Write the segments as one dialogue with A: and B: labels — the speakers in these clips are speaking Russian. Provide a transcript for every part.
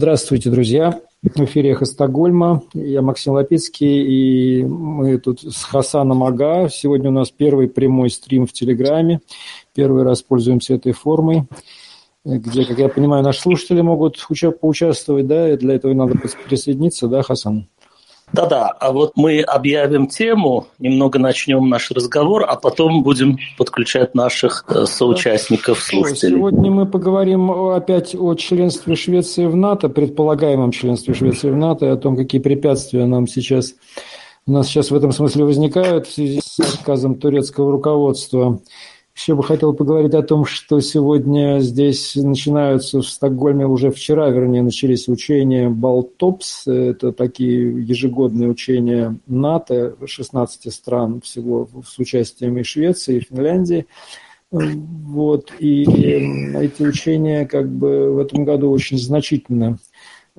A: Здравствуйте, друзья. В эфире «Эхо Стокгольма». Я Максим Лапицкий, и мы тут с Хасаном Ага. Сегодня у нас первый прямой стрим в Телеграме. Первый раз пользуемся этой формой, где, как я понимаю, наши слушатели могут поучаствовать, да, и для этого надо присоединиться, да, Хасан?
B: Да-да, а вот мы объявим тему, немного начнем наш разговор, а потом будем подключать наших э, соучастников, слушателей.
A: Сегодня мы поговорим опять о членстве Швеции в НАТО, предполагаемом членстве Швеции в НАТО, и о том, какие препятствия нам сейчас, у нас сейчас в этом смысле возникают в связи с отказом турецкого руководства еще бы хотел поговорить о том, что сегодня здесь начинаются в Стокгольме, уже вчера, вернее, начались учения Балтопс. Это такие ежегодные учения НАТО 16 стран всего с участием и Швеции, и Финляндии. Вот. И эти учения как бы в этом году очень значительно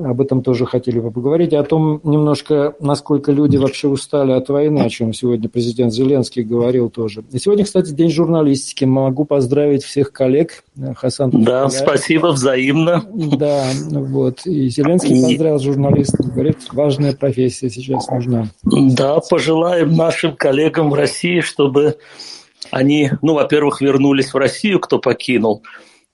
A: об этом тоже хотели бы поговорить, о том немножко, насколько люди вообще устали от войны, о чем сегодня президент Зеленский говорил тоже. И сегодня, кстати, день журналистики. Могу поздравить всех коллег.
B: Хасан. Да, спасибо, взаимно.
A: Да, вот. И Зеленский поздравил журналистов. Говорит, важная профессия сейчас нужна.
B: Да, пожелаем нашим коллегам в России, чтобы они, ну, во-первых, вернулись в Россию, кто покинул,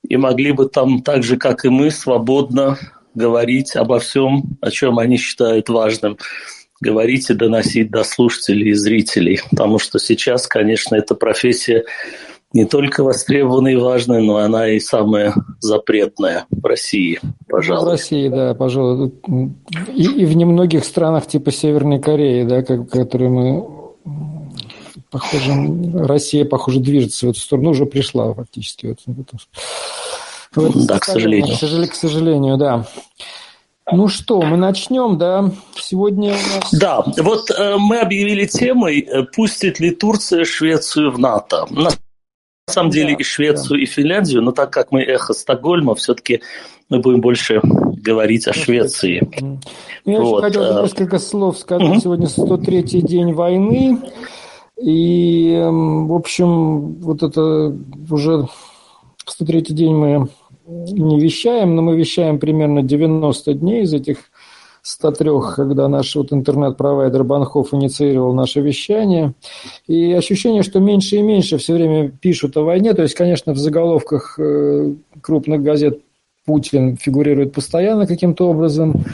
B: и могли бы там так же, как и мы, свободно говорить обо всем, о чем они считают важным, говорить и доносить до слушателей и зрителей. Потому что сейчас, конечно, эта профессия не только востребованная и важная, но она и самая запретная в России, пожалуй.
A: В России, да, пожалуй. И, и в немногих странах типа Северной Кореи, да, как, которые мы похоже, Россия, похоже, движется в эту сторону, уже пришла фактически в этом.
B: Да, к сожалению.
A: К сожалению, к сожалению, да. Ну что, мы начнем, да? Сегодня у нас...
B: Да, вот э, мы объявили темой, э, пустит ли Турция Швецию в НАТО. На самом деле да, и Швецию, да. и Финляндию, но так как мы эхо Стокгольма, все-таки мы будем больше говорить о Швеции.
A: Ну, я вот. хотел э, несколько слов сказать. Угу. Сегодня 103-й день войны. И, эм, в общем, вот это уже 103-й день мы не вещаем, но мы вещаем примерно 90 дней из этих 103, когда наш вот интернет-провайдер Банхов инициировал наше вещание. И ощущение, что меньше и меньше все время пишут о войне. То есть, конечно, в заголовках э, крупных газет Путин фигурирует постоянно каким-то образом.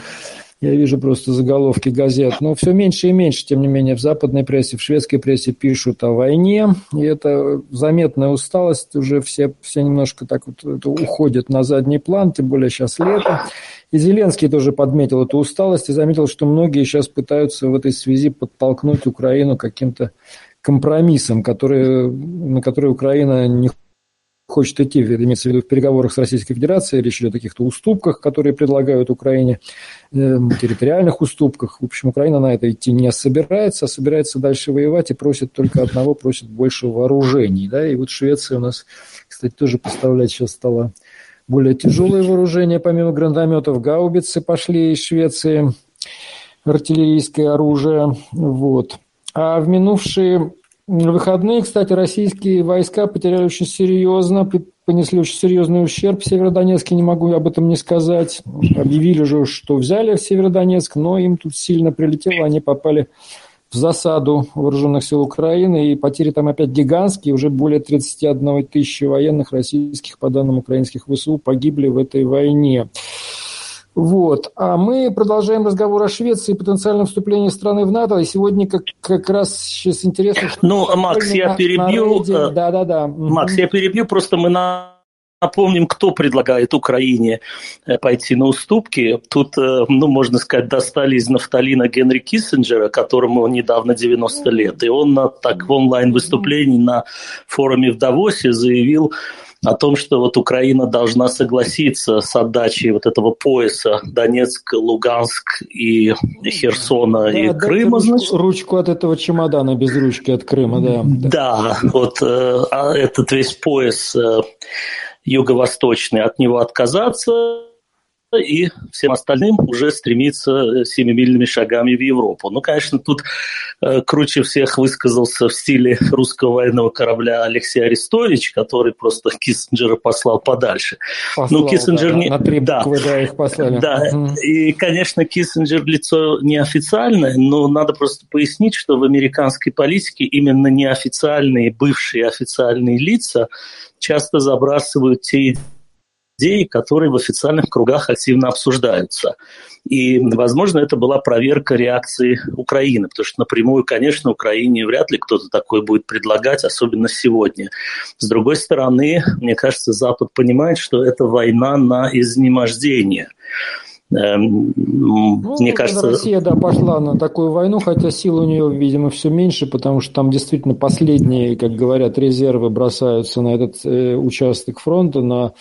A: Я вижу просто заголовки газет. Но все меньше и меньше, тем не менее, в западной прессе, в шведской прессе пишут о войне. И это заметная усталость. Уже все, все немножко так вот уходят на задний план, тем более сейчас лето. И Зеленский тоже подметил эту усталость и заметил, что многие сейчас пытаются в этой связи подтолкнуть Украину каким-то компромиссом, который, на который Украина не хочет идти, имеется в виду в переговорах с Российской Федерацией, речь идет о каких-то уступках, которые предлагают Украине, э, территориальных уступках. В общем, Украина на это идти не собирается, а собирается дальше воевать и просит только одного, просит больше вооружений. Да? И вот Швеция у нас, кстати, тоже поставлять сейчас стала более тяжелые вооружения, помимо гранатометов, гаубицы пошли из Швеции, артиллерийское оружие. Вот. А в минувшие на выходные, кстати, российские войска потеряли очень серьезно, понесли очень серьезный ущерб в Северодонецке, не могу об этом не сказать. Объявили же, что взяли Северодонецк, но им тут сильно прилетело, они попали в засаду вооруженных сил Украины, и потери там опять гигантские, уже более 31 тысячи военных российских, по данным украинских ВСУ, погибли в этой войне. Вот. А мы продолжаем разговор о Швеции и потенциальном вступлении страны в НАТО. И сегодня как, как раз сейчас интересно...
B: Ну, Макс, я перебью.
A: Э, Да-да-да.
B: Макс, я перебью, просто мы на Напомним, кто предлагает Украине э, пойти на уступки. Тут, э, ну, можно сказать, достали из нафталина Генри Киссинджера, которому недавно 90 лет. И он на так в онлайн-выступлении на форуме в Давосе заявил, о том, что вот Украина должна согласиться с отдачей вот этого пояса Донецк, Луганск и Херсона да, и Крыма.
A: Значит. Ручку от этого чемодана без ручки от Крыма, да.
B: Да, вот э, а этот весь пояс э, юго-восточный, от него отказаться и всем остальным уже стремиться э, семимильными шагами в Европу. Ну, конечно, тут э, круче всех высказался в стиле русского военного корабля Алексей Арестович, который просто Киссинджера послал подальше.
A: Послал, ну, Киссинджер да, не... На три буквы, да, да их послали.
B: Да, угу. и, конечно, Киссинджер лицо неофициальное, но надо просто пояснить, что в американской политике именно неофициальные, бывшие официальные лица часто забрасывают те идеи, которые в официальных кругах активно обсуждаются. И, возможно, это была проверка реакции Украины, потому что напрямую, конечно, Украине вряд ли кто-то такой будет предлагать, особенно сегодня. С другой стороны, мне кажется, Запад понимает, что это война на изнемождение.
A: Эм, ну, Мне кажется... Россия, да, пошла на такую войну, хотя сил у нее, видимо, все меньше, потому что там действительно последние, как говорят, резервы бросаются на этот э, участок фронта, на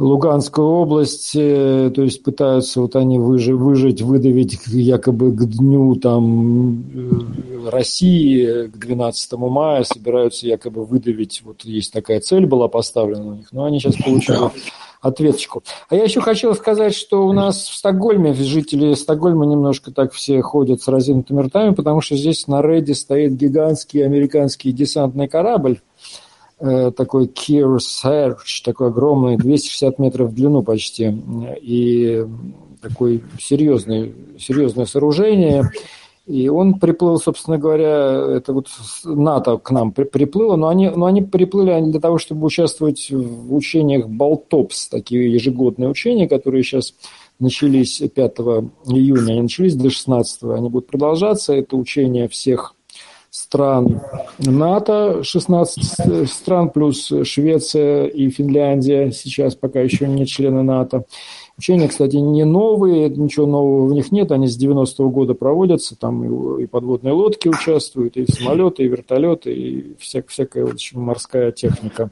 A: Луганскую область, э, то есть пытаются вот они выжить, выжить, выдавить якобы к дню там э, России, к 12 мая, собираются якобы выдавить, вот есть такая цель была поставлена у них, но они сейчас получают ответочку. А я еще хотел сказать, что у нас в Стокгольме, жители Стокгольма немножко так все ходят с разинутыми ртами, потому что здесь на рейде стоит гигантский американский десантный корабль, Э, такой Kearsarge, такой огромный, 260 метров в длину почти, и такой серьезный, серьезное сооружение. И он приплыл, собственно говоря, это вот НАТО к нам приплыло, но они, но они приплыли для того, чтобы участвовать в учениях Болтопс, такие ежегодные учения, которые сейчас начались 5 июня, они начались до 16, они будут продолжаться. Это учения всех стран НАТО, 16 стран плюс Швеция и Финляндия, сейчас пока еще не члены НАТО. Учения, кстати, не новые, ничего нового в них нет, они с 90-го года проводятся, там и, подводные лодки участвуют, и самолеты, и вертолеты, и вся, всякая в общем, морская техника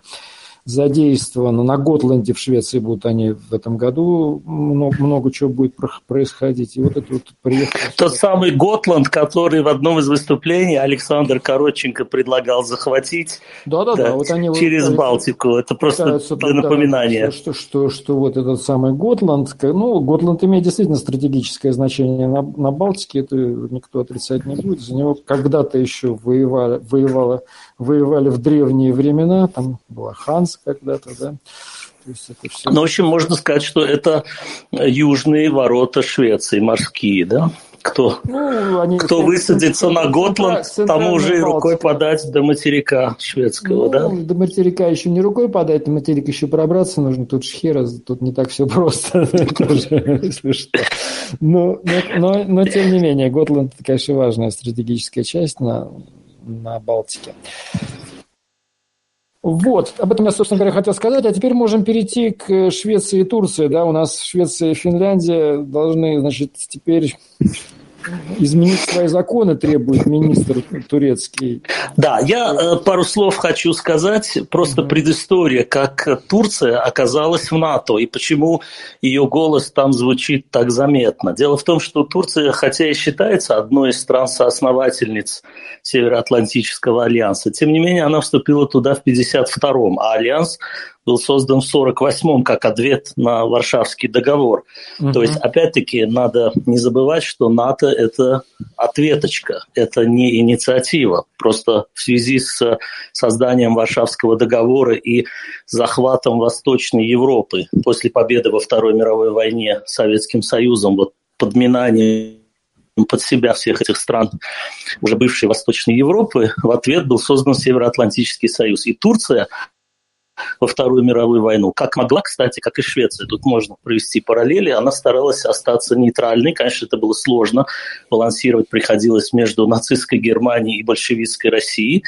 A: задействовано. На Готланде в Швеции будут они в этом году, много, много чего будет происходить. И вот это вот
B: приехал. Тот самый Готланд, который в одном из выступлений Александр Коротченко предлагал захватить
A: да, да, да, вот они
B: через вот, Балтику. Это просто для напоминания.
A: Что, что, что, что вот этот самый Готланд, ну, Готланд имеет действительно стратегическое значение на, на Балтике, это никто отрицать не будет. За него когда-то еще воевали, воевало, воевали в древние времена, там была Ханс, когда-то, да.
B: То есть это все... Ну, в общем, можно сказать, что это южные ворота Швеции, морские, да? Кто, ну, они, кто высадится на Готланд, тому уже и рукой подать до материка шведского, ну, да?
A: До материка еще не рукой подать, на материк еще пробраться нужно. Тут шхера, тут не так все просто, если что. Но, но, но, тем не менее, Готланд, конечно, важная стратегическая часть на, на Балтике. Вот, об этом я, собственно говоря, хотел сказать. А теперь можем перейти к Швеции и Турции. Да, у нас Швеция и Финляндия должны, значит, теперь изменить свои законы требует министр турецкий.
B: Да, я э, пару слов хочу сказать, просто mm-hmm. предыстория, как Турция оказалась в НАТО и почему ее голос там звучит так заметно. Дело в том, что Турция, хотя и считается одной из стран-соосновательниц Североатлантического альянса, тем не менее она вступила туда в 52-м, а альянс был создан в 1948-м как ответ на Варшавский договор. Угу. То есть, опять-таки, надо не забывать, что НАТО – это ответочка, это не инициатива. Просто в связи с созданием Варшавского договора и захватом Восточной Европы после победы во Второй мировой войне Советским Союзом, вот подминание под себя всех этих стран, уже бывшей Восточной Европы, в ответ был создан Североатлантический союз. И Турция во Вторую мировую войну. Как могла, кстати, как и Швеция. Тут можно провести параллели. Она старалась остаться нейтральной. Конечно, это было сложно. Балансировать приходилось между нацистской Германией и большевистской Россией.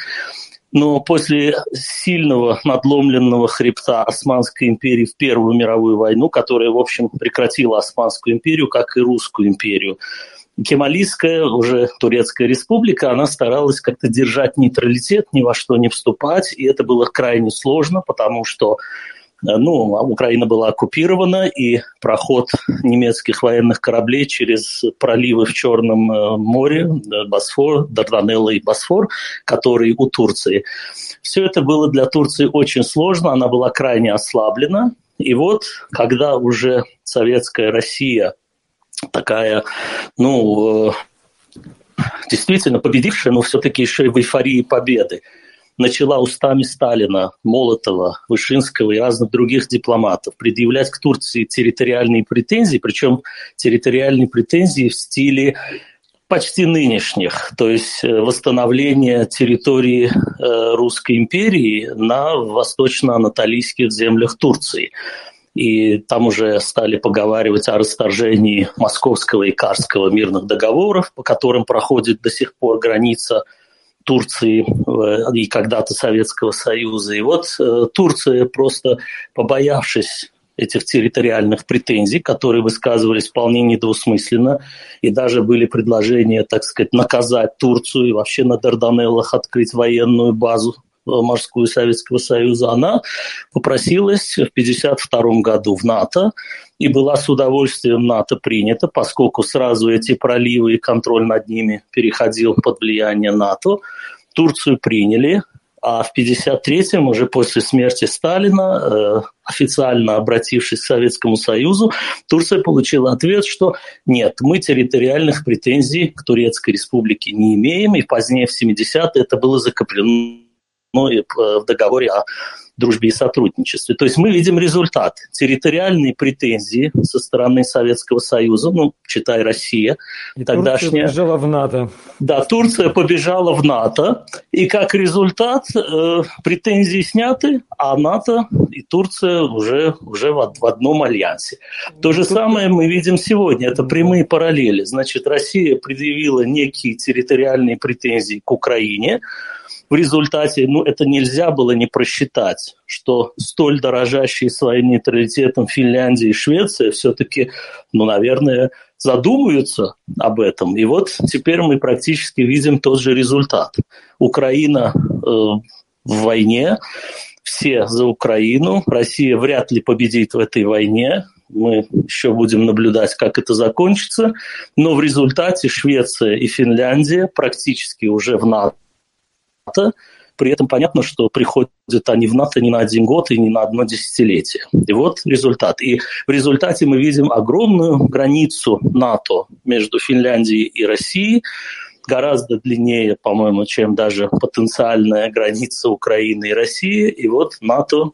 B: Но после сильного надломленного хребта Османской империи в Первую мировую войну, которая, в общем, прекратила Османскую империю, как и Русскую империю, Кемалийская, уже Турецкая республика, она старалась как-то держать нейтралитет, ни во что не вступать, и это было крайне сложно, потому что э, ну, Украина была оккупирована, и проход немецких военных кораблей через проливы в Черном э, море, э, Босфор, Дарданелло и Босфор, которые у Турции. Все это было для Турции очень сложно, она была крайне ослаблена, И вот, когда уже советская Россия такая, ну, э, действительно победившая, но все-таки еще и в эйфории победы, начала устами Сталина, Молотова, Вышинского и разных других дипломатов предъявлять к Турции территориальные претензии, причем территориальные претензии в стиле почти нынешних, то есть э, восстановление территории э, Русской империи на восточно-анатолийских землях Турции. И там уже стали поговаривать о расторжении Московского и Карского мирных договоров, по которым проходит до сих пор граница Турции э, и когда-то Советского Союза. И вот Турция, просто побоявшись этих территориальных претензий, которые высказывались вполне недвусмысленно, и даже были предложения, так сказать, наказать Турцию и вообще на Дарданеллах открыть военную базу э, морскую Советского Союза, она попросилась в 1952 году в НАТО и была с удовольствием НАТО принята, поскольку сразу эти проливы и контроль над ними переходил под влияние НАТО. Турцию приняли, а в 1953-м, уже после смерти Сталина, э, официально обратившись к Советскому Союзу, Турция получила ответ, что нет, мы территориальных претензий к Турецкой республике не имеем, и позднее в 70-е это было закреплено в договоре о дружбе и сотрудничестве. То есть мы видим результат. Территориальные претензии со стороны Советского Союза, ну, читай Россия,
A: и тогдашняя... Турция побежала в НАТО.
B: Да, Турция побежала в НАТО, и как результат э, претензии сняты, а НАТО и Турция уже, уже в, в одном альянсе. То же самое мы видим сегодня, это прямые параллели. Значит, Россия предъявила некие территориальные претензии к Украине, в результате, ну, это нельзя было не просчитать, что столь дорожащие своим нейтралитетом Финляндия и Швеция все-таки, ну, наверное, задумаются об этом. И вот теперь мы практически видим тот же результат. Украина э, в войне, все за Украину, Россия вряд ли победит в этой войне, мы еще будем наблюдать, как это закончится, но в результате Швеция и Финляндия практически уже в НАТО НАТО. При этом понятно, что приходят они в НАТО не на один год и не на одно десятилетие. И вот результат. И в результате мы видим огромную границу НАТО между Финляндией и Россией, гораздо длиннее, по-моему, чем даже потенциальная граница Украины и России. И вот НАТО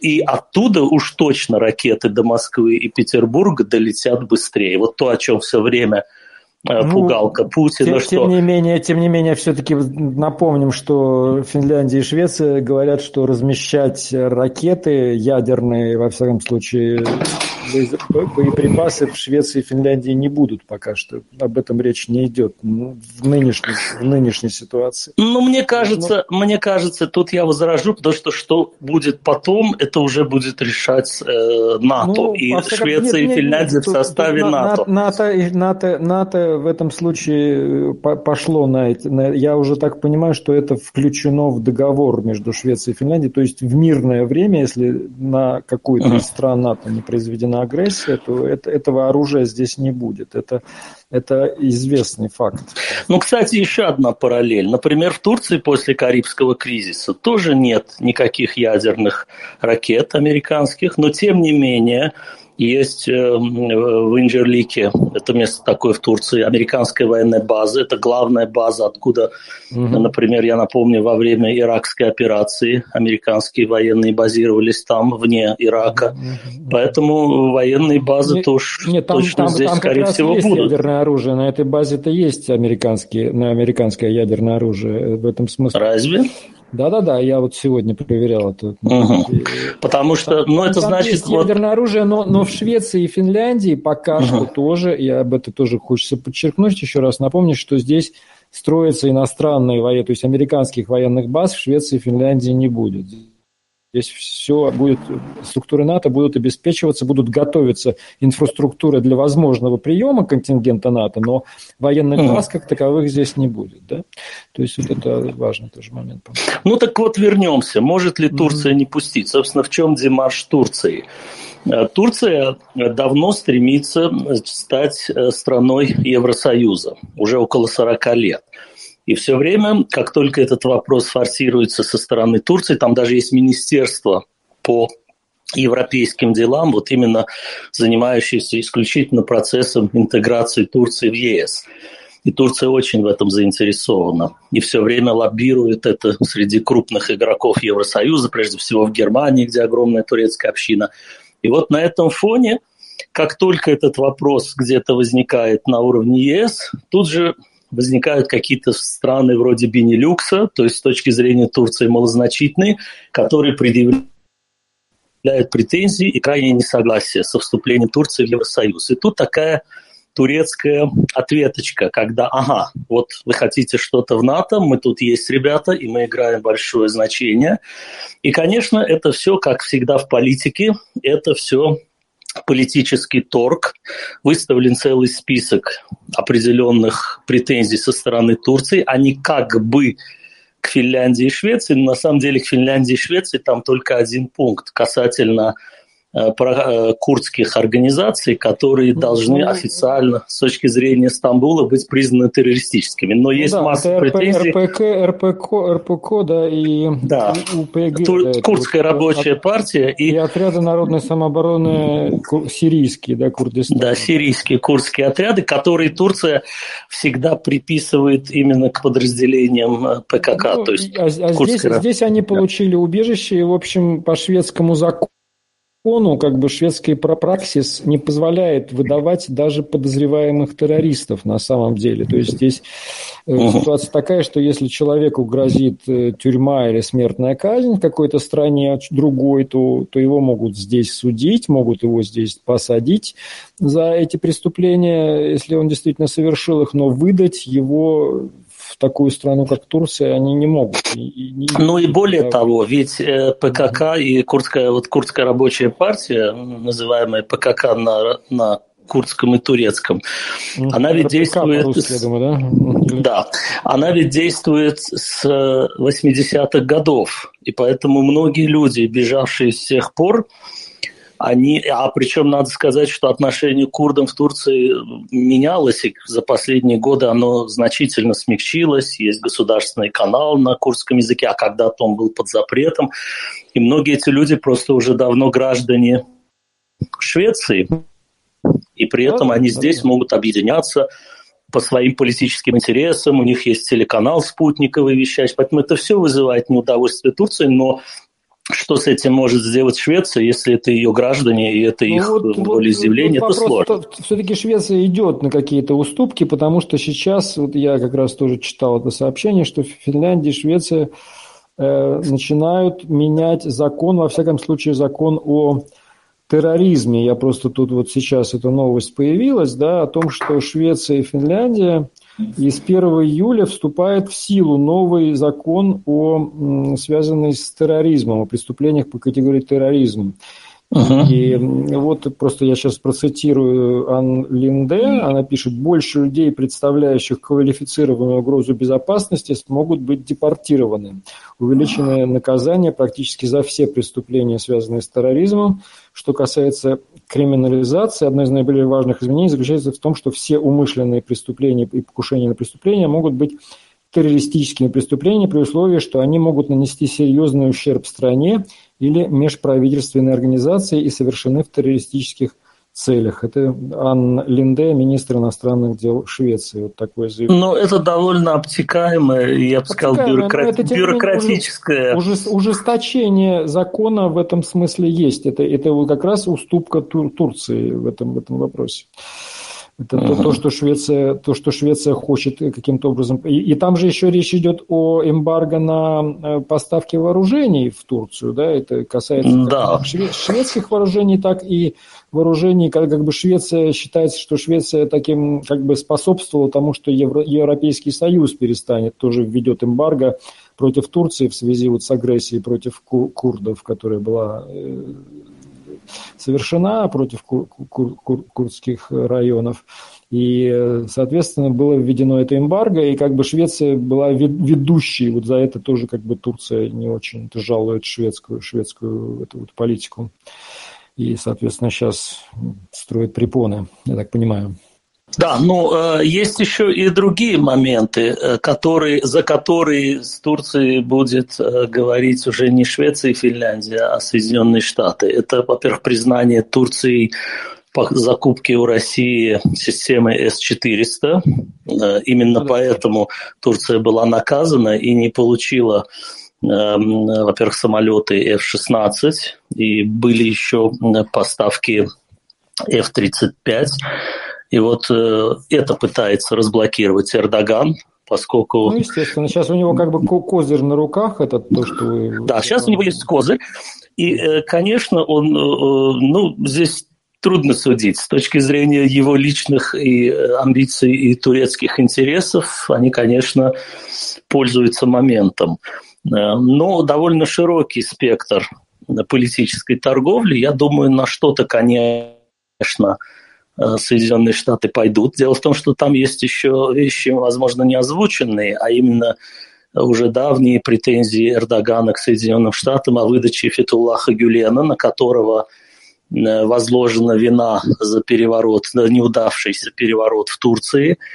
B: и оттуда уж точно ракеты до Москвы и Петербурга долетят быстрее. Вот то, о чем все время ну, пугалка Путина.
A: Тем, что... тем не менее, тем не менее, все-таки напомним, что Финляндия и Швеция говорят, что размещать ракеты ядерные, во всяком случае, боеприпасы в Швеции и Финляндии не будут пока что. Об этом речь не идет ну, в, нынешней, в нынешней ситуации.
B: Ну, мне кажется, Но... мне кажется, тут я возражу, потому что что будет потом, это уже будет решать э, НАТО. Ну, и Швеция нет, и Финляндия нет, в составе тут, НАТО.
A: НАТО, НАТО, НАТО в этом случае э, пошло на. На, я уже так понимаю, что это включено в договор между Швецией и Финляндией. То есть в мирное время, если на какую-то из стран НАТО не произведена на агрессию, то это, этого оружия здесь не будет. Это, это известный факт.
B: Ну, кстати, еще одна параллель. Например, в Турции после Карибского кризиса тоже нет никаких ядерных ракет американских, но тем не менее есть э, в Инджерлике, это место такое в Турции, американская военная база. Это главная база, откуда, угу. например, я напомню, во время иракской операции американские военные базировались там, вне Ирака. Угу. Поэтому военные базы нет, тоже нет, там, точно там, здесь, там скорее всего, будут.
A: Ядерное оружие. На этой базе-то есть американские, на американское ядерное оружие. В этом смысле.
B: Разве?
A: Да-да-да, я вот сегодня проверял это.
B: Угу. Потому что, ну, это значит...
A: Есть вот... ядерное оружие, но, но в Швеции и Финляндии пока угу. что тоже, и об этом тоже хочется подчеркнуть, еще раз напомнить, что здесь строятся иностранные военные, то есть американских военных баз в Швеции и Финляндии не будет. Здесь все будет, структуры НАТО будут обеспечиваться, будут готовиться инфраструктуры для возможного приема контингента НАТО, но военных баз как таковых здесь не будет. Да? То есть вот это важный тоже момент.
B: Ну так вот вернемся. Может ли Турция mm-hmm. не пустить? Собственно, в чем демарш Турции? Э, Турция давно стремится стать э, страной Евросоюза, уже около 40 лет. И все время, как только этот вопрос форсируется со стороны Турции, там даже есть министерство по европейским делам, вот именно занимающиеся исключительно процессом интеграции Турции в ЕС. И Турция очень в этом заинтересована. И все время лоббирует это среди крупных игроков Евросоюза, прежде всего в Германии, где огромная турецкая община. И вот на этом фоне, как только этот вопрос где-то возникает на уровне ЕС, тут же возникают какие-то страны вроде Бенилюкса, то есть с точки зрения Турции малозначительные, которые предъявляют претензии и крайнее несогласие со вступлением Турции в Евросоюз. И тут такая турецкая ответочка, когда, ага, вот вы хотите что-то в НАТО, мы тут есть ребята, и мы играем большое значение. И, конечно, это все, как всегда в политике, это все политический торг, выставлен целый список определенных претензий со стороны Турции, они как бы к Финляндии и Швеции, но на самом деле к Финляндии и Швеции там только один пункт касательно курдских организаций, которые ну, должны ну, официально с точки зрения Стамбула быть признаны террористическими. Но ну, есть да, масса претензий.
A: РПК, РПК, РПК, да, и
B: да. УПГ. Тур, да, Курдская рабочая от, партия.
A: И, и отряды народной самообороны сирийские, да, Курдистан.
B: Да, сирийские курдские отряды, которые Турция всегда приписывает именно к подразделениям э, ПКК. Ну, то есть
A: а, а здесь, здесь они получили убежище, и, в общем, по шведскому закону закону как бы шведский праксис не позволяет выдавать даже подозреваемых террористов на самом деле. То есть здесь uh ситуация такая, что если человеку грозит э, тюрьма или смертная казнь в какой-то стране другой, то, то его могут здесь судить, могут его здесь посадить за эти преступления, если он действительно совершил их, но выдать его такую страну, как Турция, они не могут.
B: И, не, ну и более да. того, ведь э, ПКК и курдская, вот курдская рабочая партия, называемая ПКК на, на курдском и турецком. Она ведь действует... С... Думаю, да? да, она ведь действует с 80-х годов. И поэтому многие люди, бежавшие с тех пор, они, а причем надо сказать, что отношение к курдам в Турции менялось, и за последние годы оно значительно смягчилось. Есть государственный канал на курдском языке, а когда-то он был под запретом. И многие эти люди просто уже давно граждане Швеции, и при этом они здесь могут объединяться по своим политическим интересам, у них есть телеканал спутниковый вещать, поэтому это все вызывает неудовольствие Турции, но что с этим может сделать Швеция, если это ее граждане и это ну, их вот, волеизъявление, вот, это сложно.
A: Все-таки Швеция идет на какие-то уступки, потому что сейчас, вот я как раз тоже читал это сообщение, что Финляндия и Швеция э, начинают менять закон, во всяком случае закон о терроризме. Я просто тут вот сейчас эта новость появилась, да, о том, что Швеция и Финляндия и с 1 июля вступает в силу новый закон, о, связанный с терроризмом, о преступлениях по категории терроризм. Uh-huh. И вот просто я сейчас процитирую Ан Линде. Она пишет, больше людей, представляющих квалифицированную угрозу безопасности, смогут быть депортированы. Увеличенное наказание практически за все преступления, связанные с терроризмом. Что касается криминализации, одно из наиболее важных изменений заключается в том, что все умышленные преступления и покушения на преступления могут быть террористическими преступлениями при условии, что они могут нанести серьезный ущерб стране или межправительственной организации и совершены в террористических целях. Это Анна Линде, министр иностранных дел Швеции. Вот такое
B: заявление. Но это довольно обтекаемое, я бы сказал, бюрократ... это, бюрократическое.
A: Уже, ужесточение закона в этом смысле есть. Это, это как раз уступка Тур, Турции в этом, в этом вопросе. Это uh-huh. то, то, что Швеция, то, что Швеция хочет каким-то образом. И, и там же еще речь идет о эмбарго на э, поставки вооружений в Турцию, да? Это касается да. как шведских вооружений, так и вооружений. Как, как бы Швеция считается, что Швеция таким как бы способствовала тому, что Евро, Европейский Союз перестанет тоже введет эмбарго против Турции в связи вот с агрессией против курдов, которая была э, совершена против кур- кур- кур- курдских районов. И, соответственно, было введено это эмбарго, и как бы Швеция была ведущей, вот за это тоже как бы Турция не очень жалует шведскую, шведскую эту вот политику. И, соответственно, сейчас строит препоны, я так понимаю.
B: Да, ну, есть еще и другие моменты, которые, за которые с Турцией будет говорить уже не Швеция и Финляндия, а Соединенные Штаты. Это, во-первых, признание Турции по закупке у России системы С-400. Именно поэтому Турция была наказана и не получила Эм, во-первых, самолеты F-16, и были еще поставки F-35. И вот э, это пытается разблокировать Эрдоган, поскольку...
A: Ну, естественно, сейчас у него как бы козырь на руках, это то, что... Вы...
B: Да, сейчас у него есть козырь, и, э, конечно, он, э, ну, здесь трудно судить. С точки зрения его личных и амбиций и турецких интересов, они, конечно, пользуются моментом. Э, но довольно широкий спектр политической торговли. Я думаю, на что-то, конечно, э, Соединенные Штаты пойдут. Дело в том, что там есть еще вещи, возможно, не озвученные, а именно уже давние претензии Эрдогана к Соединенным Штатам о выдаче Фетуллаха Гюлена, на которого э, возложена вина за переворот, за неудавшийся переворот в Турции –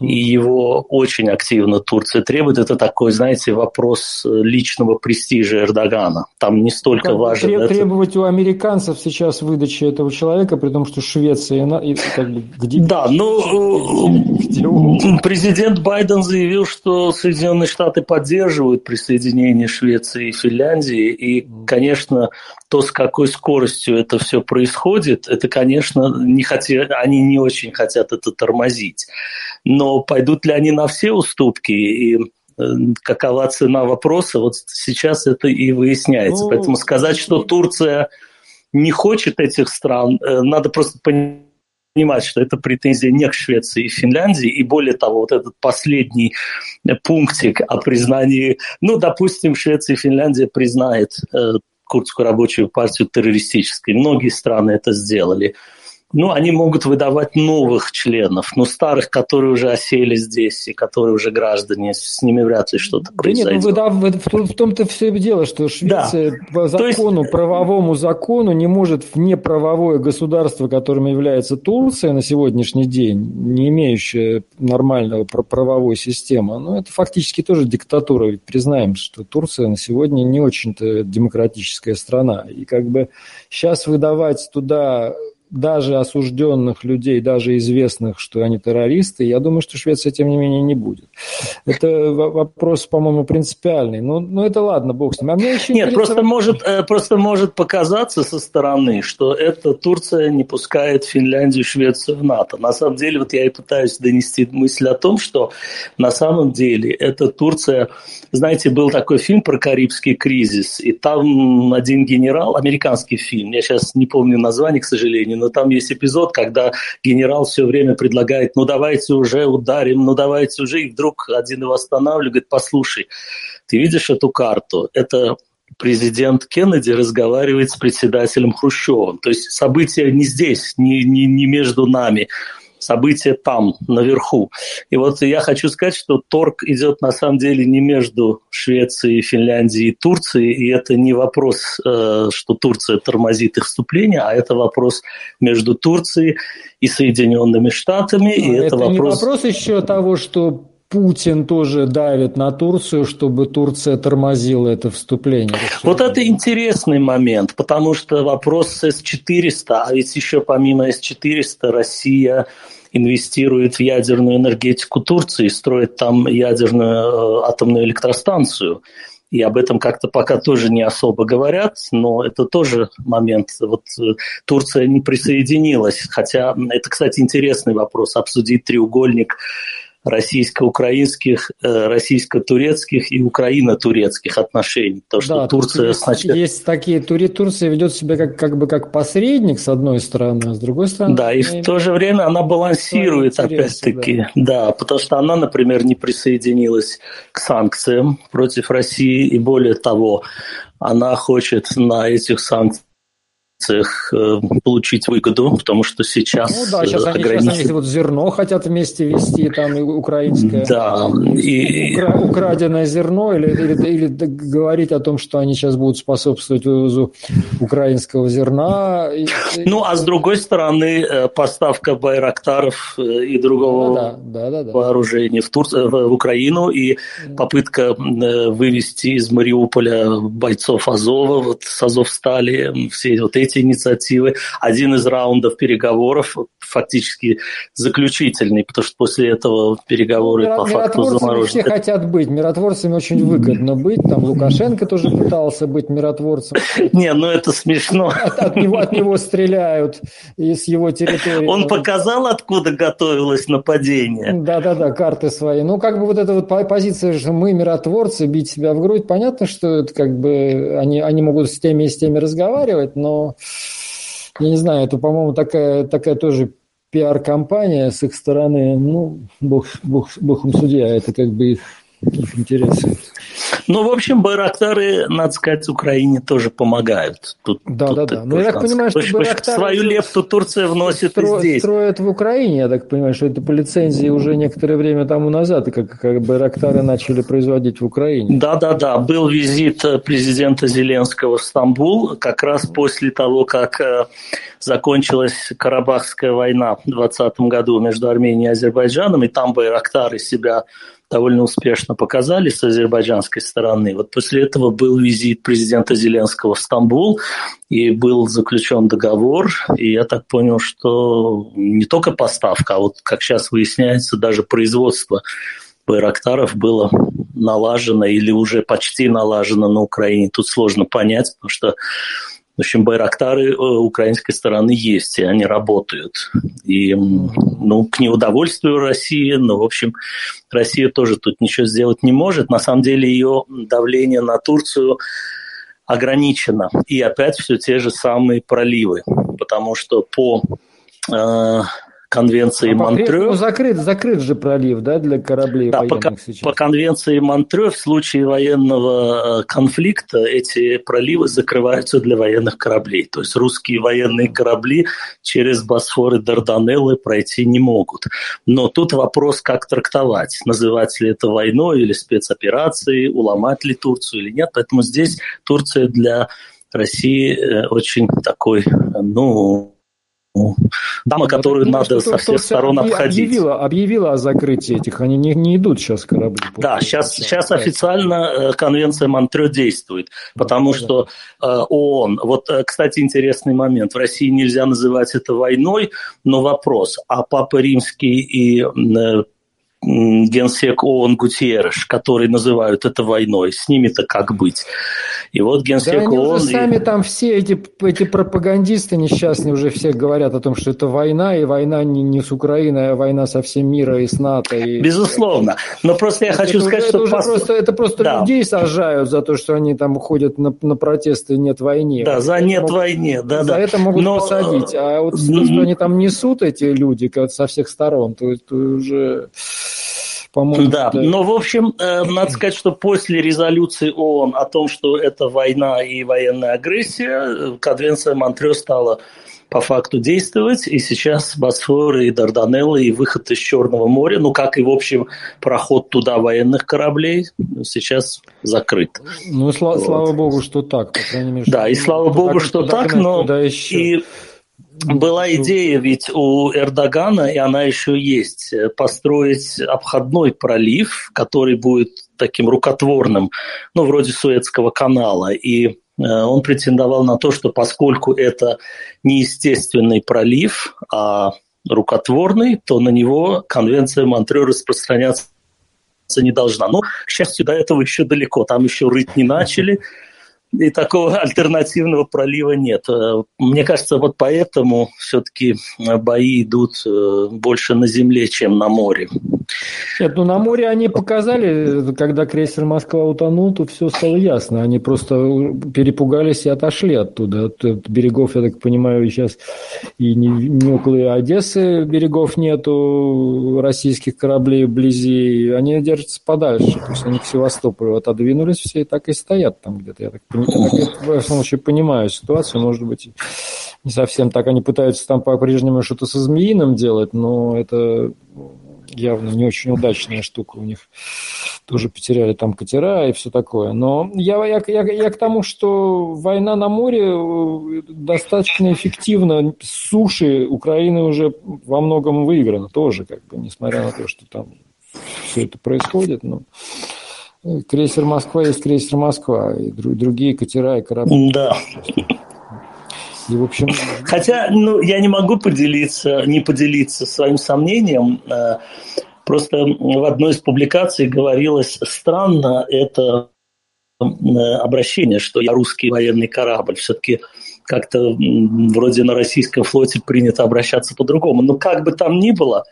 B: и его очень активно Турция требует. Это такой, знаете, вопрос э, личного престижа Эрдогана. Там не столько как важно...
A: Треб, это... Требовать у американцев сейчас выдачи этого человека, при том, что Швеция... И, как бы,
B: где, да, ну, где президент Байден заявил, что Соединенные Штаты поддерживают присоединение Швеции и Финляндии. И, конечно, то, с какой скоростью это все происходит, это, конечно, не хотят, они не очень хотят это тормозить. Но пойдут ли они на все уступки и э, какова цена вопроса, вот сейчас это и выясняется. Ну, Поэтому сказать, что Турция не хочет этих стран, э, надо просто понимать, что это претензия не к Швеции и Финляндии, и более того, вот этот последний пунктик о признании, ну, допустим, Швеция и Финляндия признает э, курдскую рабочую партию террористической. Многие страны это сделали ну, они могут выдавать новых членов, но старых, которые уже осели здесь и которые уже граждане, с ними вряд ли что-то произойдет. Нет,
A: ну, выдав, в том-то все дело, что Швеция да. по закону, есть... правовому закону не может в неправовое государство, которым является Турция на сегодняшний день, не имеющее нормального правовой системы, ну, это фактически тоже диктатура, ведь признаем, что Турция на сегодня не очень-то демократическая страна, и как бы сейчас выдавать туда даже осужденных людей, даже известных, что они террористы, я думаю, что Швеция, тем не менее, не будет. Это вопрос, по-моему, принципиальный. Ну, ну это ладно, бог с ним. А
B: мне еще Нет, просто может, э, просто может показаться со стороны, что это Турция не пускает Финляндию, Швецию в НАТО. На самом деле, вот я и пытаюсь донести мысль о том, что на самом деле это Турция... Знаете, был такой фильм про Карибский кризис, и там один генерал, американский фильм, я сейчас не помню название, к сожалению, но там есть эпизод, когда генерал все время предлагает, ну давайте уже ударим, ну давайте уже, и вдруг один его останавливает, говорит, послушай, ты видишь эту карту? Это президент Кеннеди разговаривает с председателем Хрущевым. То есть события не здесь, не, не, не между нами события там, наверху. И вот я хочу сказать, что торг идет на самом деле не между Швецией, Финляндией и Турцией, и это не вопрос, э, что Турция тормозит их вступление, а это вопрос между Турцией и Соединенными Штатами.
A: И это, это вопрос... не вопрос еще того, что Путин тоже давит на Турцию, чтобы Турция тормозила это вступление.
B: Вот это интересный момент, потому что вопрос с С-400, а ведь еще помимо С-400 Россия инвестирует в ядерную энергетику Турции, строит там ядерную э, атомную электростанцию. И об этом как-то пока тоже не особо говорят, но это тоже момент. Вот э, Турция не присоединилась, хотя это, кстати, интересный вопрос, обсудить треугольник российско-украинских, э, российско-турецких и украино-турецких отношений. То, что да, Турция
A: есть, сначала... Есть такие... Турция ведет себя как, как бы как посредник, с одной стороны, а с другой стороны...
B: Да, и в то же время она балансирует, опять-таки. Да. да, потому что она, например, не присоединилась к санкциям против России, и более того, она хочет на этих санкциях их э, получить выгоду, потому что сейчас...
A: Ну да, сейчас, ограничен... они, сейчас они вот зерно хотят вместе вести, там и украинское.
B: Да.
A: И... Укра... Украденное зерно, или, или, или говорить о том, что они сейчас будут способствовать вывозу украинского зерна.
B: Ну, а с другой стороны, э, поставка байрактаров э, и другого да, да, да, да, вооружения в, Тур... в Украину и попытка вывести из Мариуполя бойцов Азова, вот с Азовстали, все вот эти эти инициативы. Один из раундов переговоров фактически заключительный, потому что после этого переговоры Мир, по факту заморожены.
A: все хотят быть. Миротворцами очень выгодно быть. Там Лукашенко тоже пытался быть миротворцем.
B: Не, ну это смешно.
A: От, от, него, от него стреляют из его территории.
B: Он показал, откуда готовилось нападение?
A: Да-да-да, карты свои. Ну, как бы вот эта вот позиция, что мы миротворцы, бить себя в грудь, понятно, что это как бы они, они могут с теми и с теми разговаривать, но я не знаю, это, по-моему, такая, такая тоже пиар-компания с их стороны, ну, бог, бог, бог им судья, это как бы их их интересы.
B: Ну, в общем, Байрактары, надо сказать, Украине тоже помогают.
A: Тут, да, тут да, да. Ну, я так понимаю, что
B: Байрактары... Свою лепту Турция вносит стро... и здесь.
A: Строят в Украине, я так понимаю, что это по лицензии уже некоторое время тому назад, как, как Байрактары начали производить в Украине.
B: Да, да, да. Был визит президента Зеленского в Стамбул как раз после того, как э, закончилась Карабахская война в 2020 году между Арменией и Азербайджаном, и там Байрактары себя довольно успешно показали с азербайджанской стороны. Вот после этого был визит президента Зеленского в Стамбул, и был заключен договор, и я так понял, что не только поставка, а вот, как сейчас выясняется, даже производство Байрактаров было налажено или уже почти налажено на Украине. Тут сложно понять, потому что в общем, байрактары э, украинской стороны есть, и они работают. И, ну, к неудовольствию России, но, в общем, Россия тоже тут ничего сделать не может. На самом деле ее давление на Турцию ограничено. И опять все те же самые проливы, потому что по э, конвенции а Монтрё.
A: Ну, закрыт, закрыт же пролив, да, для кораблей да,
B: по, сейчас. по конвенции Монтрё в случае военного э, конфликта эти проливы закрываются для военных кораблей. То есть русские военные корабли через Босфор и Дарданеллы пройти не могут. Но тут вопрос, как трактовать. Называть ли это войной или спецоперацией, уломать ли Турцию или нет. Поэтому здесь Турция для России э, очень такой, ну, дама, ну, которую ну, надо со всех сторон обходить.
A: Объявила, объявила о закрытии этих, они не, не идут сейчас корабли.
B: Да, сейчас, сейчас официально э, конвенция Монтрё действует, потому да, что э, ООН, вот, э, кстати, интересный момент, в России нельзя называть это войной, но вопрос, а Папа Римский и генсек ООН Гутиереш, который называют это войной. С ними-то как быть? И вот генсек да, они
A: ООН... Уже сами и... там все эти, эти пропагандисты несчастные уже все говорят о том, что это война, и война не, не с Украиной, а война со всем миром и с НАТО. И...
B: Безусловно. Но просто я это, хочу
A: это
B: сказать,
A: уже,
B: что...
A: Это, уже просто, это просто да. людей сажают за то, что они там уходят на, на протесты «нет войны».
B: Да, за «нет могут, войне», да,
A: За
B: да.
A: это могут Но... посадить. А вот то, что они там несут, эти люди, со всех сторон, то, то уже
B: по-моему. Да, да, но в общем, э, надо сказать, что после резолюции ООН о том, что это война и военная агрессия, конвенция Монтрео стала по факту действовать, и сейчас Босфор и Дарданеллы и выход из Черного моря, ну как и в общем проход туда военных кораблей сейчас закрыт.
A: Ну слава, вот. слава богу, что так, по
B: крайней мере. Да, и слава богу, что так, но и была идея ведь у Эрдогана, и она еще есть, э, построить обходной пролив, который будет таким рукотворным, ну, вроде Суэцкого канала. И э, он претендовал на то, что поскольку это не естественный пролив, а рукотворный, то на него конвенция Монтрео распространяться не должна. Но, к счастью, до этого еще далеко. Там еще рыть не начали и такого альтернативного пролива нет. Э, мне кажется, вот поэтому все-таки бои идут э, больше на земле, чем на море.
A: Нет, ну на море они показали, когда крейсер Москва утонул, то все стало ясно. Они просто перепугались и отошли оттуда. От, от берегов, я так понимаю, сейчас и не, не около Одессы берегов нету российских кораблей вблизи. Они держатся подальше. То есть они к Севастополю отодвинулись все и так и стоят там где-то. Я так, я так в случае понимаю ситуацию. Может быть, не совсем так. Они пытаются там по-прежнему что-то со Змеиным делать, но это явно не очень удачная штука у них. Тоже потеряли там катера и все такое. Но я, я, я, я к тому, что война на море э, достаточно эффективна. С суши Украина уже во многом выиграна тоже, как бы, несмотря на то, что там все это происходит. Но крейсер Москва есть крейсер Москва, и другие катера и корабли.
B: Да. И, в общем... Хотя, ну, я не могу поделиться, не поделиться своим сомнением. Э, просто в одной из публикаций говорилось странно это э, обращение, что я русский военный корабль. Все-таки как-то вроде на российском флоте принято обращаться по-другому. Но как бы там ни было,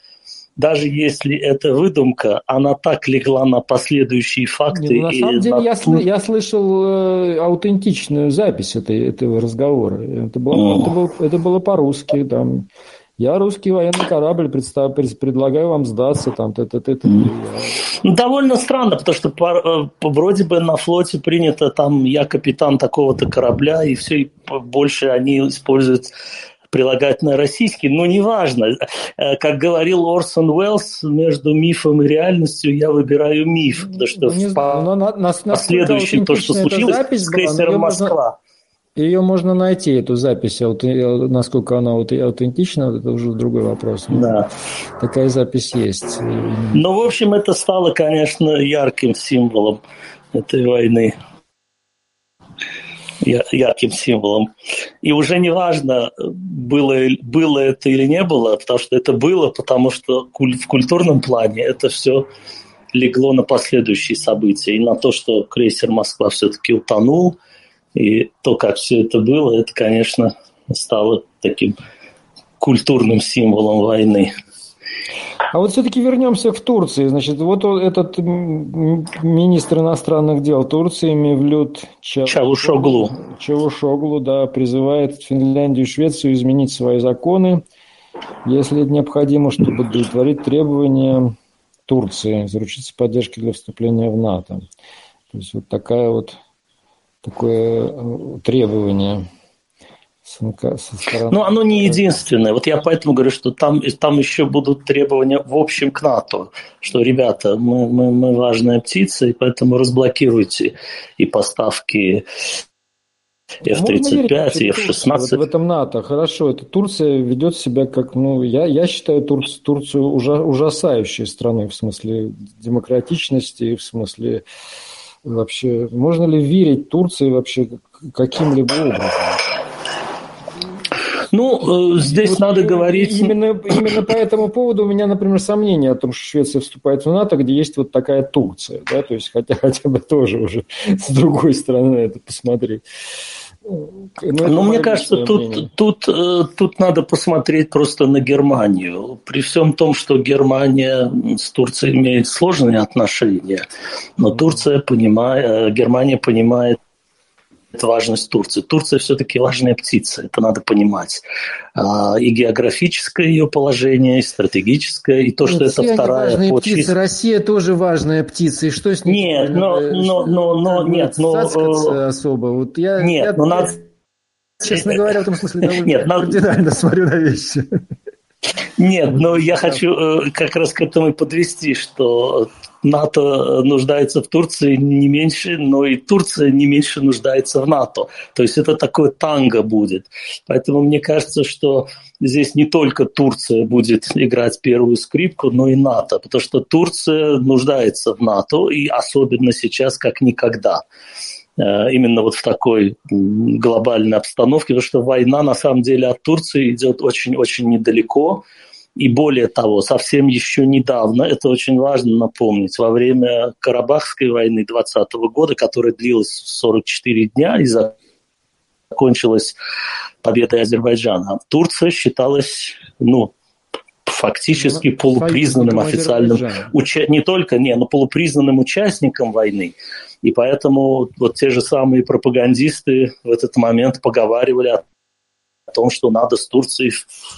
B: даже если это выдумка, она так легла на последующие факты. Не,
A: ну, на самом деле на... я, сл- я слышал э, аутентичную запись этой, этого разговора. Это было, mm. это было, это было по-русски. Там, я русский военный корабль, представ, предлагаю вам сдаться. Там, т -т -т -т.
B: Ну, довольно странно, потому что по, э, по, вроде бы на флоте принято там я капитан такого-то корабля, и все, и больше они используют прилагательно российский, но неважно. Э, как говорил Орсон Уэллс, между мифом и реальностью я выбираю миф, потому что не, по... но на, на, последующем то, что случилось с крейсером Москва.
A: Ее можно найти, эту запись, э, насколько она аутентична, это уже другой вопрос.
B: Да.
A: Такая запись есть.
B: Ну, в общем, это стало, конечно, ярким символом этой войны ярким символом. И уже не важно, было, было это или не было, потому что это было, потому что в культурном плане это все легло на последующие события. И на то, что крейсер Москва все-таки утонул, и то, как все это было, это, конечно, стало таким культурным символом войны.
A: А вот все-таки вернемся к Турции. Значит, вот этот министр иностранных дел Турции Мевлют
B: Чавушоглу.
A: Чавушоглу, да, призывает Финляндию и Швецию изменить свои законы, если это необходимо, чтобы удовлетворить требования Турции, заручиться поддержкой для вступления в НАТО. То есть вот такая вот такое э, требование
B: со стороны... Ну, оно не единственное. Вот я поэтому говорю, что там, там еще будут требования в общем к НАТО, что, ребята, мы, мы, мы важная птица, и поэтому разблокируйте и поставки F-35 и F-16.
A: В этом НАТО, хорошо, это Турция ведет себя как, ну, я, я считаю Тур, Турцию ужа, ужасающей страной в смысле демократичности, в смысле вообще, можно ли верить Турции вообще каким-либо образом?
B: Ну, э, здесь вот надо говорить...
A: Именно, именно по этому поводу у меня, например, сомнения о том, что Швеция вступает в НАТО, где есть вот такая Турция, да, то есть хотя, хотя бы тоже уже с другой стороны это посмотреть.
B: Ну, ну мне кажется, тут, тут, э, тут надо посмотреть просто на Германию. При всем том, что Германия с Турцией имеет сложные отношения, но Турция понимает, э, Германия понимает важность Турции. Турция все-таки важная птица, это надо понимать. А, и географическое ее положение, и стратегическое, и то, что нет, это вторая
A: важные по птицы. Россия тоже важная птица, и что с
B: ней? Нет, но, но, но, но, нет, но...
A: Э, особо. Вот я,
B: нет,
A: я,
B: но надо...
A: Честно говоря, в этом смысле довольно нет, кардинально надо... смотрю на вещи.
B: Нет, но я хочу э, как раз к этому и подвести, что НАТО нуждается в Турции не меньше, но и Турция не меньше нуждается в НАТО. То есть это такое танго будет. Поэтому мне кажется, что здесь не только Турция будет играть первую скрипку, но и НАТО, потому что Турция нуждается в НАТО, и особенно сейчас как никогда э, именно вот в такой глобальной обстановке, потому что война на самом деле от Турции идет очень-очень недалеко, и более того, совсем еще недавно, это очень важно напомнить, во время Карабахской войны 20 года, которая длилась 44 дня и закончилась победой Азербайджана, Турция считалась, ну, фактически ну, полупризнанным официальным, уча... не только, не, но полупризнанным участником войны. И поэтому вот те же самые пропагандисты в этот момент поговаривали о том, что надо с Турцией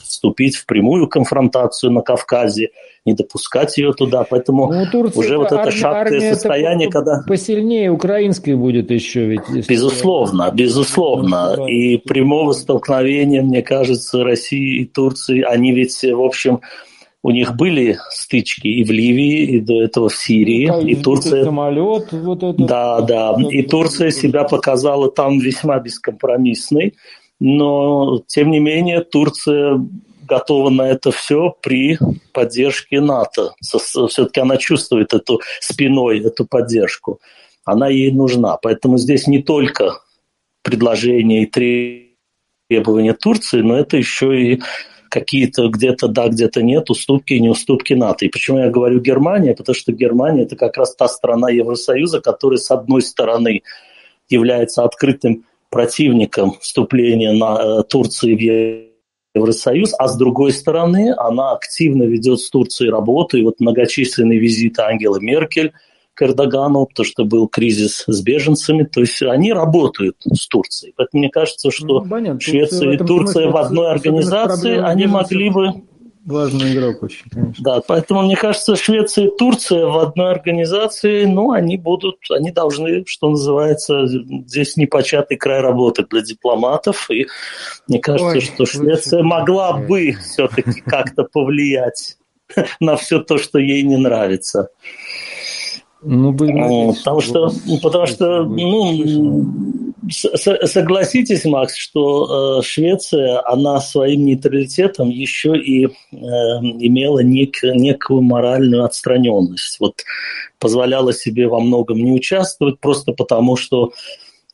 B: вступить в прямую конфронтацию на Кавказе, не допускать ее туда. Поэтому ну, Турция, уже вот это шаткое состояние, когда...
A: Посильнее украинской будет еще ведь.
B: Безусловно, безусловно. Ну, и прямого столкновения, мне кажется, России и Турции, они ведь, в общем, у них были стычки и в Ливии, и до этого в Сирии, ну, и Турция.
A: Самолет, вот
B: этот, да, да, и Турция себя показала там весьма бескомпромиссной но тем не менее Турция готова на это все при поддержке НАТО. Все-таки она чувствует эту спиной, эту поддержку. Она ей нужна. Поэтому здесь не только предложения и требования Турции, но это еще и какие-то где-то да, где-то нет, уступки и не уступки НАТО. И почему я говорю Германия? Потому что Германия – это как раз та страна Евросоюза, которая, с одной стороны, является открытым противником вступления на э, Турции в Евросоюз, а с другой стороны она активно ведет с Турцией работу, и вот многочисленные визиты Ангелы Меркель к Эрдогану, потому что был кризис с беженцами, то есть они работают с Турцией. Поэтому мне кажется, что ну, понятно, Швеция и Турция в одной организации, они могли бы
A: Важный игрок очень, конечно.
B: Да, поэтому мне кажется, Швеция и Турция в одной организации, ну, они будут, они должны, что называется, здесь непочатый край работы для дипломатов. И мне кажется, Ой, что Швеция могла бы все-таки как-то повлиять на все то, что ей не нравится. Ну, будем потому что, потому что, ну, согласитесь, Макс, что э, Швеция, она своим нейтралитетом еще и э, имела нек, некую моральную отстраненность. Вот позволяла себе во многом не участвовать просто потому, что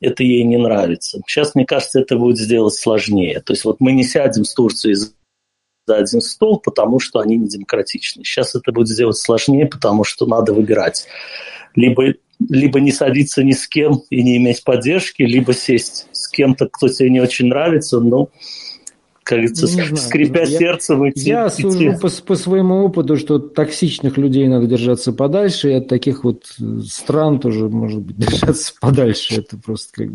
B: это ей не нравится. Сейчас, мне кажется, это будет сделать сложнее. То есть вот мы не сядем с Турцией за один стол, потому что они не демократичны. Сейчас это будет сделать сложнее, потому что надо выбирать. Либо либо не садиться ни с кем и не иметь поддержки, либо сесть с кем-то, кто тебе не очень нравится, но как говорится, знаю, скрипя я, сердцем идти.
A: Я сужу по, по своему опыту, что от токсичных людей надо держаться подальше, и от таких вот стран тоже, может быть, держаться подальше. Это просто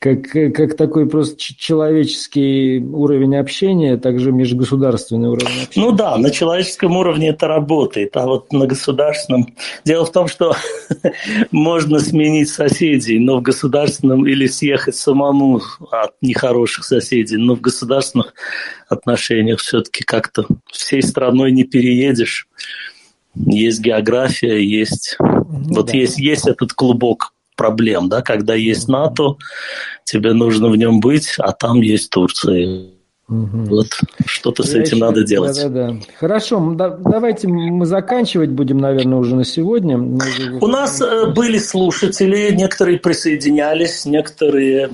A: как, как, как такой просто человеческий уровень общения, также межгосударственный уровень общения.
B: Ну да, на человеческом уровне это работает, а вот на государственном... Дело в том, что можно сменить соседей, но в государственном или съехать самому от нехороших соседей, но в государственном государственных отношениях все-таки как-то всей страной не переедешь. Есть география, есть... Ну, вот да. есть, есть этот клубок проблем, да, когда есть НАТО, тебе нужно в нем быть, а там есть Турция. Угу. Вот что-то с этим надо делать. Да, да,
A: да. Хорошо, да, давайте мы заканчивать будем, наверное, уже на сегодня.
B: У нас э, были слушатели, некоторые присоединялись, некоторые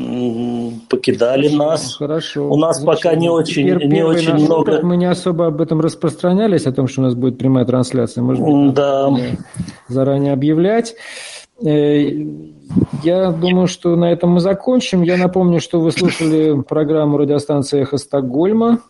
B: покидали нас.
A: Хорошо.
B: У нас Значит, пока не очень, не очень много.
A: Мы не особо об этом распространялись, о том, что у нас будет прямая трансляция. Может быть, да. заранее объявлять. Э, я думаю, что на этом мы закончим. Я напомню, что вы слушали программу радиостанции «Эхо Стокгольма».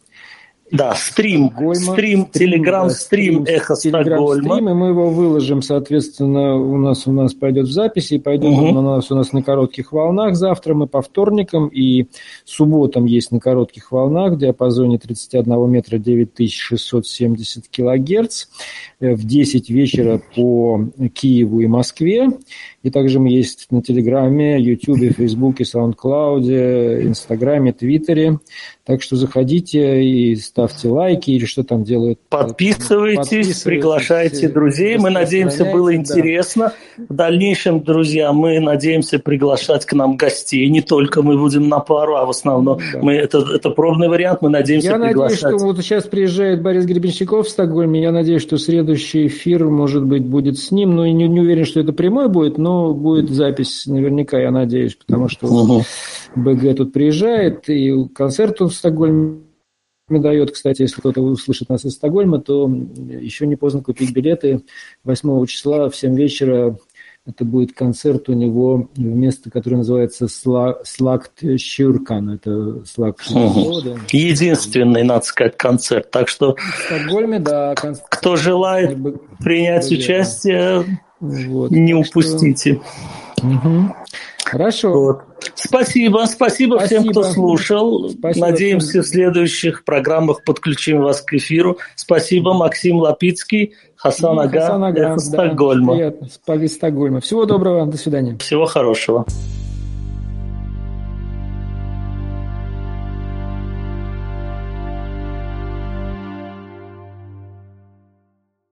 B: Да, стрим, Стокгольма. стрим, телеграм-стрим да, «Эхо Стокгольма».
A: Стрим, и мы его выложим, соответственно, у нас у нас пойдет в записи, и пойдет угу. у нас у нас на коротких волнах завтра, мы по вторникам, и субботам есть на коротких волнах в диапазоне 31 метра 9670 килогерц, э, в 10 вечера по Киеву и Москве, и также мы есть на Телеграме, Ютубе, Фейсбуке, Саундклауде, Инстаграме, Твиттере. Так что заходите и ставьте лайки или что там делают.
B: Подписывайтесь, Подписывайтесь приглашайте друзей. Мы надеемся, было интересно. Да. В дальнейшем, друзья, мы надеемся приглашать к нам гостей. Не только мы будем на пару, а в основном да. мы это, это пробный вариант. Мы надеемся
A: Я
B: приглашать.
A: надеюсь, что вот сейчас приезжает Борис Гребенщиков в Стокгольме. Я надеюсь, что следующий эфир, может быть, будет с ним. Но не, не уверен, что это прямой будет, но но будет запись наверняка, я надеюсь, потому что угу. БГ тут приезжает, и концерт он в Стокгольме дает, кстати, если кто-то услышит нас из Стокгольма, то еще не поздно купить билеты 8 числа в 7 вечера Это будет концерт у него в место, которое называется Слакт Щуркан. Это Слакт
B: угу. Единственный, надо сказать, концерт. Так что
A: в Стокгольме, да, концерт.
B: кто желает принять участие, вот, не упустите.
A: Что... Угу. Хорошо.
B: Вот. Спасибо, спасибо, спасибо всем, кто слушал. Спасибо Надеемся, в следующих программах подключим вас к эфиру. Спасибо, Максим Лапицкий, Хасан Ага,
A: Хасан Ага
B: Стокгольма.
A: Да, Стокгольма. Всего доброго, до свидания.
B: Всего хорошего.